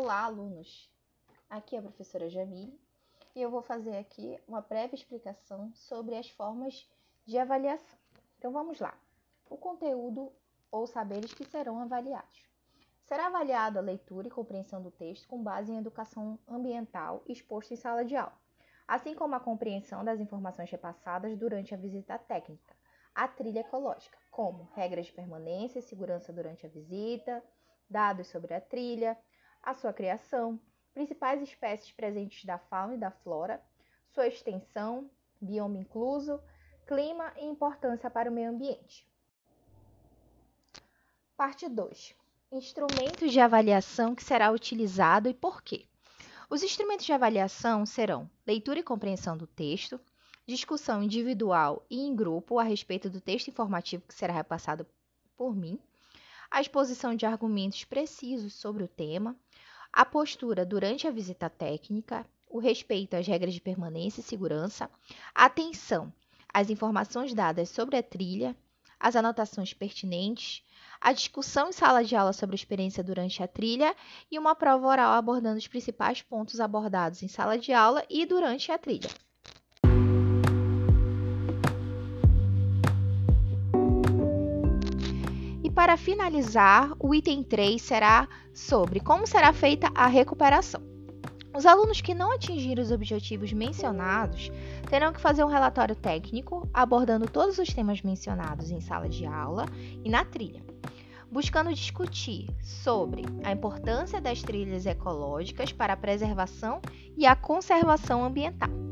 Olá, alunos! Aqui é a professora Jamile e eu vou fazer aqui uma breve explicação sobre as formas de avaliação. Então vamos lá. O conteúdo ou saberes que serão avaliados. Será avaliado a leitura e compreensão do texto com base em educação ambiental exposta em sala de aula, assim como a compreensão das informações repassadas durante a visita técnica, a trilha ecológica, como regras de permanência e segurança durante a visita, dados sobre a trilha, a sua criação, principais espécies presentes da fauna e da flora, sua extensão, bioma incluso, clima e importância para o meio ambiente. Parte 2. Instrumentos de avaliação que será utilizado e por quê. Os instrumentos de avaliação serão leitura e compreensão do texto, discussão individual e em grupo a respeito do texto informativo que será repassado por mim, a exposição de argumentos precisos sobre o tema, a postura durante a visita técnica, o respeito às regras de permanência e segurança, a atenção às informações dadas sobre a trilha, as anotações pertinentes, a discussão em sala de aula sobre a experiência durante a trilha e uma prova oral abordando os principais pontos abordados em sala de aula e durante a trilha. Para finalizar, o item 3 será sobre como será feita a recuperação. Os alunos que não atingiram os objetivos mencionados terão que fazer um relatório técnico abordando todos os temas mencionados em sala de aula e na trilha, buscando discutir sobre a importância das trilhas ecológicas para a preservação e a conservação ambiental.